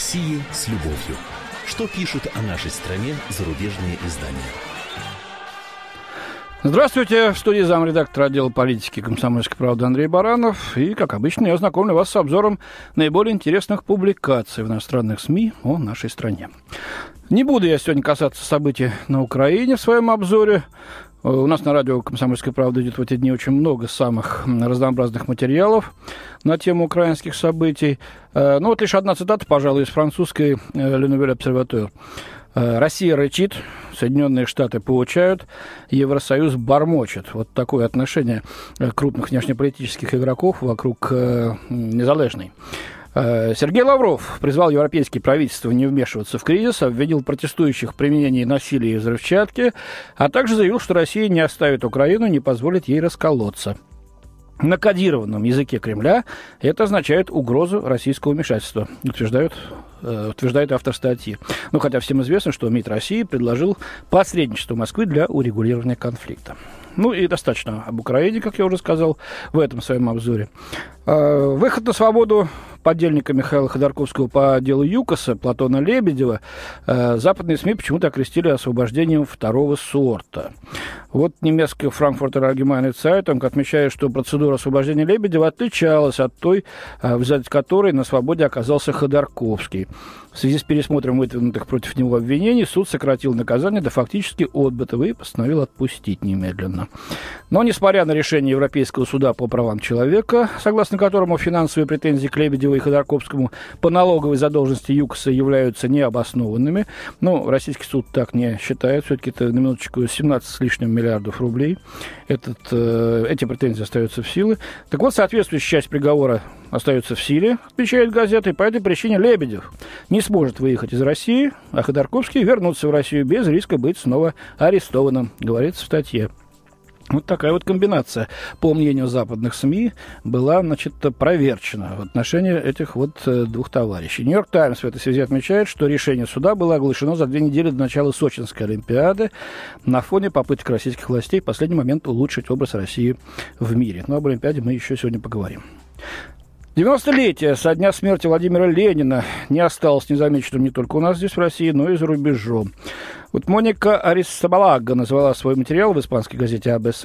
России с любовью. Что пишут о нашей стране зарубежные издания? Здравствуйте, в студии замредактора отдела политики комсомольской правды Андрей Баранов. И, как обычно, я знакомлю вас с обзором наиболее интересных публикаций в иностранных СМИ о нашей стране. Не буду я сегодня касаться событий на Украине в своем обзоре. У нас на радио «Комсомольская правда» идет в эти дни очень много самых разнообразных материалов на тему украинских событий. Ну вот лишь одна цитата, пожалуй, из французской «Ленувель Обсерватур». Россия рычит, Соединенные Штаты получают, Евросоюз бормочет. Вот такое отношение крупных внешнеполитических игроков вокруг незалежной. Сергей Лавров призвал европейские правительства не вмешиваться в кризис, обвинил протестующих в применении насилия и взрывчатки, а также заявил, что Россия не оставит Украину, не позволит ей расколоться. На кодированном языке Кремля это означает угрозу российского вмешательства, утверждают утверждает автор статьи. Ну, хотя всем известно, что МИД России предложил посредничество Москвы для урегулирования конфликта. Ну и достаточно об Украине, как я уже сказал в этом своем обзоре. Выход на свободу подельника Михаила Ходорковского по делу ЮКОСа, Платона Лебедева, западные СМИ почему-то окрестили освобождением второго сорта. Вот немецкий Франкфуртер Allgemeine Zeitung отмечает, что процедура освобождения Лебедева отличалась от той, в результате которой на свободе оказался Ходорковский. В связи с пересмотром выдвинутых против него обвинений суд сократил наказание до фактически отбытого и постановил отпустить немедленно. Но, несмотря на решение Европейского суда по правам человека, согласно которому финансовые претензии к Лебедеву и Ходорковскому по налоговой задолженности ЮКОСа являются необоснованными, ну, российский суд так не считает, все-таки это на минуточку 17 с лишним миллиардов рублей, Этот, э, эти претензии остаются в силе. Так вот, соответствующая часть приговора остается в силе, отмечает газета, и по этой причине Лебедев не сможет выехать из России, а Ходорковский вернуться в Россию без риска быть снова арестованным, говорится в статье. Вот такая вот комбинация, по мнению западных СМИ, была, значит, проверчена в отношении этих вот двух товарищей. Нью-Йорк Таймс в этой связи отмечает, что решение суда было оглашено за две недели до начала Сочинской Олимпиады на фоне попыток российских властей в последний момент улучшить образ России в мире. Но об Олимпиаде мы еще сегодня поговорим. 90-летие со дня смерти Владимира Ленина не осталось незамеченным не только у нас здесь, в России, но и за рубежом. Вот Моника Арисабалага назвала свой материал в испанской газете АБС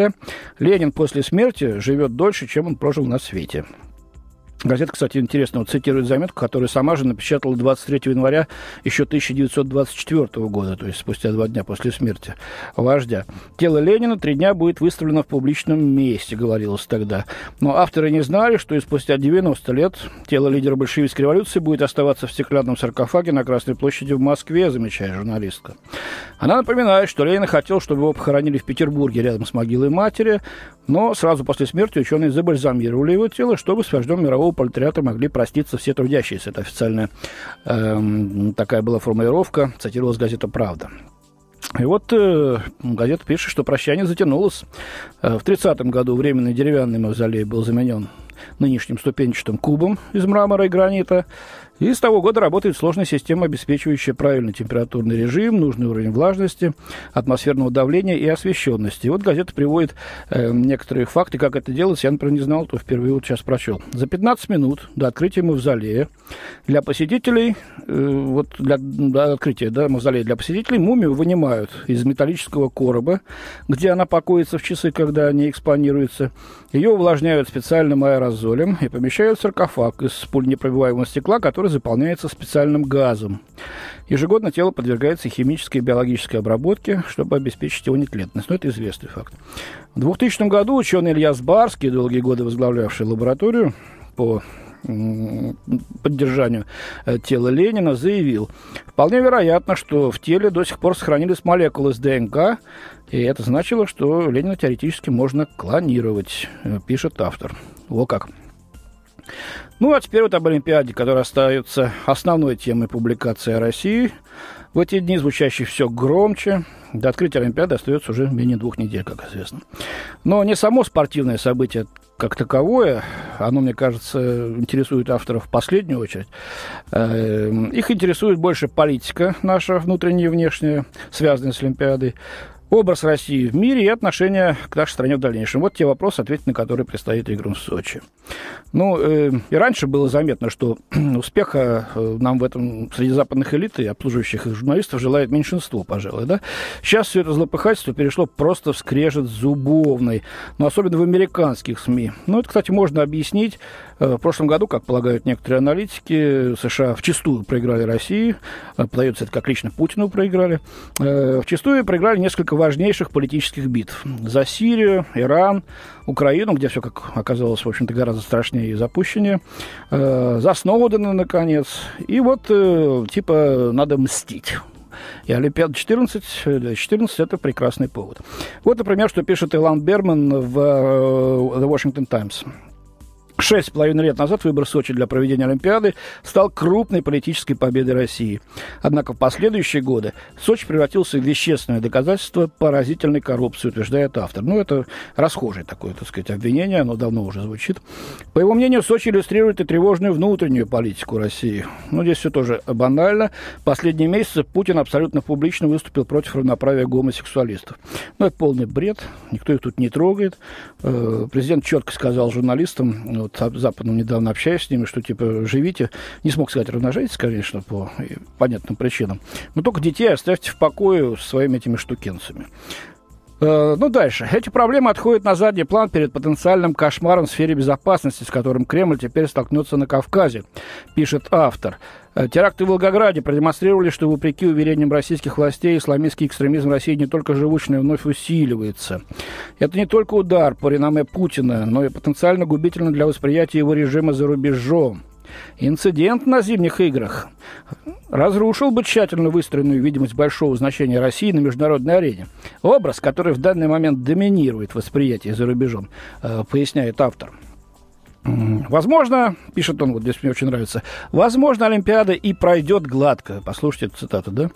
«Ленин после смерти живет дольше, чем он прожил на свете». Газета, кстати, интересно вот цитирует заметку, которую сама же напечатала 23 января еще 1924 года, то есть спустя два дня после смерти вождя. Тело Ленина три дня будет выставлено в публичном месте, говорилось тогда. Но авторы не знали, что и спустя 90 лет тело лидера большевистской революции будет оставаться в стеклянном саркофаге на Красной площади в Москве, замечает журналистка. Она напоминает, что Ленин хотел, чтобы его похоронили в Петербурге рядом с могилой матери, но сразу после смерти ученые забальзамировали его тело, чтобы с вождем мирового пролетариата могли проститься все трудящиеся. Это официальная э, такая была формулировка, цитировалась газета «Правда». И вот э, газета пишет, что прощание затянулось. Э, в 30-м году временный деревянный мавзолей был заменен нынешним ступенчатым кубом из мрамора и гранита. И с того года работает сложная система, обеспечивающая правильный температурный режим, нужный уровень влажности, атмосферного давления и освещенности. И вот газета приводит э, некоторые факты, как это делается. Я, например, не знал, то впервые вот сейчас прочел. За 15 минут до открытия мавзолея для посетителей, э, вот для, до открытия да, мавзолея для посетителей мумию вынимают из металлического короба, где она покоится в часы, когда они экспонируются. Ее увлажняют специальным аэрозолем и помещают в саркофаг из пуленепробиваемого стекла, который заполняется специальным газом. Ежегодно тело подвергается химической и биологической обработке, чтобы обеспечить его нетлетность. Но это известный факт. В 2000 году ученый Илья Сбарский, долгие годы возглавлявший лабораторию по поддержанию э, тела Ленина, заявил, вполне вероятно, что в теле до сих пор сохранились молекулы с ДНК, и это значило, что Ленина теоретически можно клонировать, э, пишет автор. Во как. Ну, а теперь вот об Олимпиаде, которая остается основной темой публикации о России. В эти дни звучащий все громче. До открытия Олимпиады остается уже менее двух недель, как известно. Но не само спортивное событие как таковое, оно, мне кажется, интересует авторов в последнюю очередь. Эм, их интересует больше политика наша, внутренняя и внешняя, связанная с Олимпиадой. Образ России в мире и отношение к нашей стране в дальнейшем. Вот те вопросы, ответить на которые предстоит играм в Сочи. Ну, э, и раньше было заметно, что успеха э, нам в этом среди западных элит и обслуживающих их журналистов желает меньшинство, пожалуй, да. Сейчас все это злопыхательство перешло просто в скрежет зубовный, но особенно в американских СМИ. Ну, это, кстати, можно объяснить. Э, в прошлом году, как полагают некоторые аналитики, США вчастую проиграли России, э, подается это как лично Путину проиграли, вчастую проиграли несколько важнейших политических битв. За Сирию, Иран, Украину, где все, как оказалось, в общем-то, гораздо страшнее и запущеннее, э, за Сноудена, наконец. И вот, э, типа, надо мстить. И Олимпиада 14, 14 это прекрасный повод. Вот, например, что пишет Илан Берман в э, The Washington Times. Шесть с половиной лет назад выбор Сочи для проведения Олимпиады стал крупной политической победой России. Однако в последующие годы Сочи превратился в вещественное доказательство поразительной коррупции, утверждает автор. Ну, это расхожее такое, так сказать, обвинение, оно давно уже звучит. По его мнению, Сочи иллюстрирует и тревожную внутреннюю политику России. Ну, здесь все тоже банально. Последние месяцы Путин абсолютно публично выступил против равноправия гомосексуалистов. Ну, это полный бред, никто их тут не трогает. Э, президент четко сказал журналистам, вот западным недавно общаюсь с ними, что типа живите, не смог сказать размножайтесь, конечно, по понятным причинам, но только детей оставьте в покое своими этими штукенцами. Э, ну, дальше. Эти проблемы отходят на задний план перед потенциальным кошмаром в сфере безопасности, с которым Кремль теперь столкнется на Кавказе, пишет автор. Э, теракты в Волгограде продемонстрировали, что, вопреки уверениям российских властей, исламистский экстремизм России не только живучный, но вновь усиливается. Это не только удар по реноме Путина, но и потенциально губительно для восприятия его режима за рубежом. Инцидент на зимних играх разрушил бы тщательно выстроенную видимость большого значения России на международной арене. Образ, который в данный момент доминирует восприятие за рубежом, э, поясняет автор. Возможно, пишет он, вот здесь мне очень нравится, возможно, Олимпиада и пройдет гладко. Послушайте эту цитату, да?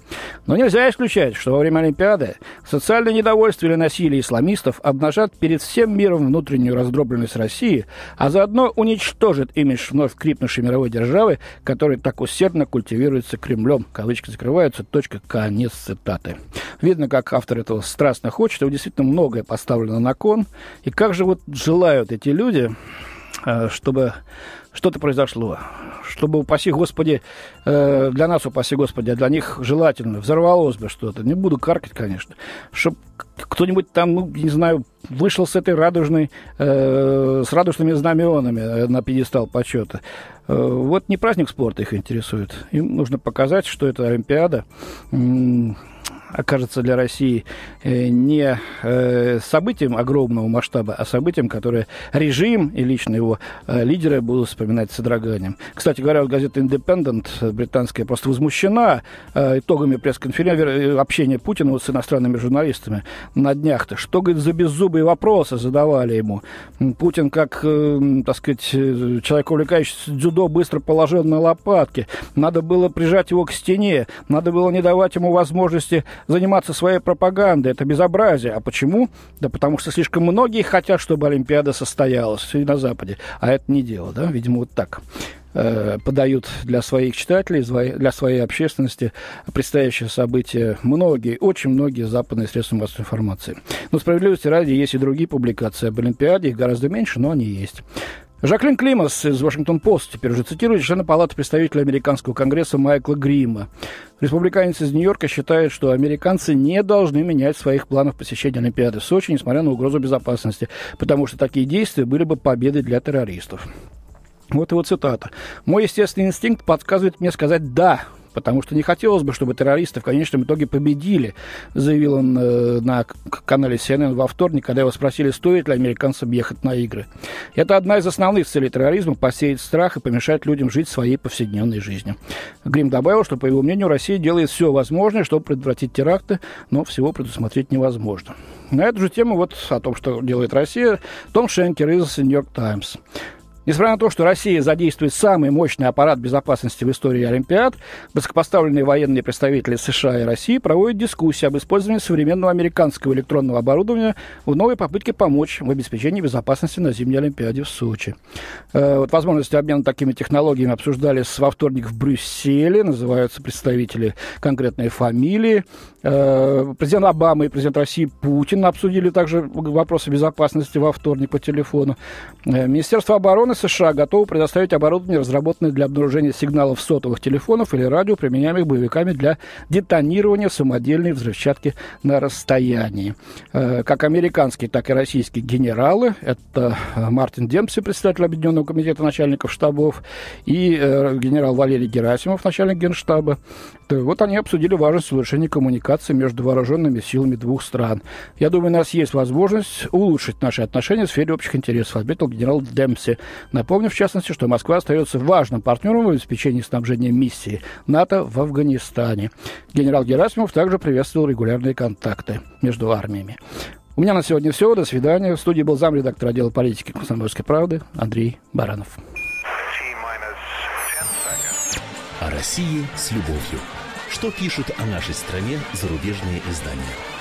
Но нельзя исключать, что во время Олимпиады социальное недовольство или насилие исламистов обнажат перед всем миром внутреннюю раздробленность России, а заодно уничтожит имидж вновь крипнувшей мировой державы, который так усердно культивируется Кремлем. Кавычки закрываются, точка, конец цитаты. Видно, как автор этого страстно хочет, и действительно многое поставлено на кон. И как же вот желают эти люди чтобы что-то произошло. Чтобы, упаси Господи, э, для нас, упаси Господи, а для них желательно, взорвалось бы что-то. Не буду каркать, конечно. Чтобы кто-нибудь там, ну, не знаю, вышел с этой радужной, э, с радужными знаменами на пьедестал почета. Вот не праздник спорта их интересует. Им нужно показать, что это Олимпиада окажется для России э, не э, событием огромного масштаба, а событием, которое режим и лично его э, лидеры будут вспоминать с содроганием. Кстати говоря, газета Independent британская просто возмущена итогами пресс-конференции, общения Путина с иностранными журналистами на днях-то. Что, говорит, за беззубые вопросы задавали ему. Путин, как, так сказать, человек, увлекающийся дзюдо, быстро положил на лопатки. Надо было прижать его к стене, надо было не давать ему возможности заниматься своей пропагандой. Это безобразие. А почему? Да потому что слишком многие хотят, чтобы Олимпиада состоялась и на Западе. А это не дело, да? Видимо, вот так э, подают для своих читателей, для своей общественности предстоящее событие многие, очень многие западные средства массовой информации. Но справедливости ради есть и другие публикации об Олимпиаде, их гораздо меньше, но они есть. Жаклин Климас из Вашингтон-Пост теперь уже цитирует члена Палаты представителей Американского конгресса Майкла Грима. Республиканец из Нью-Йорка считает, что американцы не должны менять своих планов посещения Олимпиады в Сочи, несмотря на угрозу безопасности, потому что такие действия были бы победой для террористов. Вот его цитата. «Мой естественный инстинкт подсказывает мне сказать «да» потому что не хотелось бы, чтобы террористы в конечном итоге победили, заявил он э, на канале CNN во вторник, когда его спросили, стоит ли американцам ехать на игры. Это одна из основных целей терроризма – посеять страх и помешать людям жить своей повседневной жизнью. Грим добавил, что, по его мнению, Россия делает все возможное, чтобы предотвратить теракты, но всего предусмотреть невозможно. На эту же тему, вот о том, что делает Россия, Том Шенкер из «Нью-Йорк Таймс». Несмотря на то, что Россия задействует самый мощный аппарат безопасности в истории Олимпиад, высокопоставленные военные представители США и России проводят дискуссии об использовании современного американского электронного оборудования в новой попытке помочь в обеспечении безопасности на зимней Олимпиаде в Сочи. Э, вот возможности обмена такими технологиями обсуждались во вторник в Брюсселе, называются представители конкретной фамилии. Э, президент Обама и президент России Путин обсудили также вопросы безопасности во вторник по телефону. Э, Министерство обороны США готовы предоставить оборудование, разработанное для обнаружения сигналов сотовых телефонов или радио, применяемых боевиками для детонирования самодельной взрывчатки на расстоянии. Э, как американские, так и российские генералы, это э, Мартин Демпси, председатель Объединенного комитета начальников штабов, и э, генерал Валерий Герасимов, начальник генштаба, вот они обсудили важность улучшения коммуникации между вооруженными силами двух стран. Я думаю, у нас есть возможность улучшить наши отношения в сфере общих интересов, отметил генерал Демпси. Напомню, в частности, что Москва остается важным партнером в обеспечении снабжения миссии НАТО в Афганистане. Генерал Герасимов также приветствовал регулярные контакты между армиями. У меня на сегодня все. До свидания. В студии был замредактор отдела политики «Комсомольской правды» Андрей Баранов. О России с любовью. Что пишут о нашей стране зарубежные издания?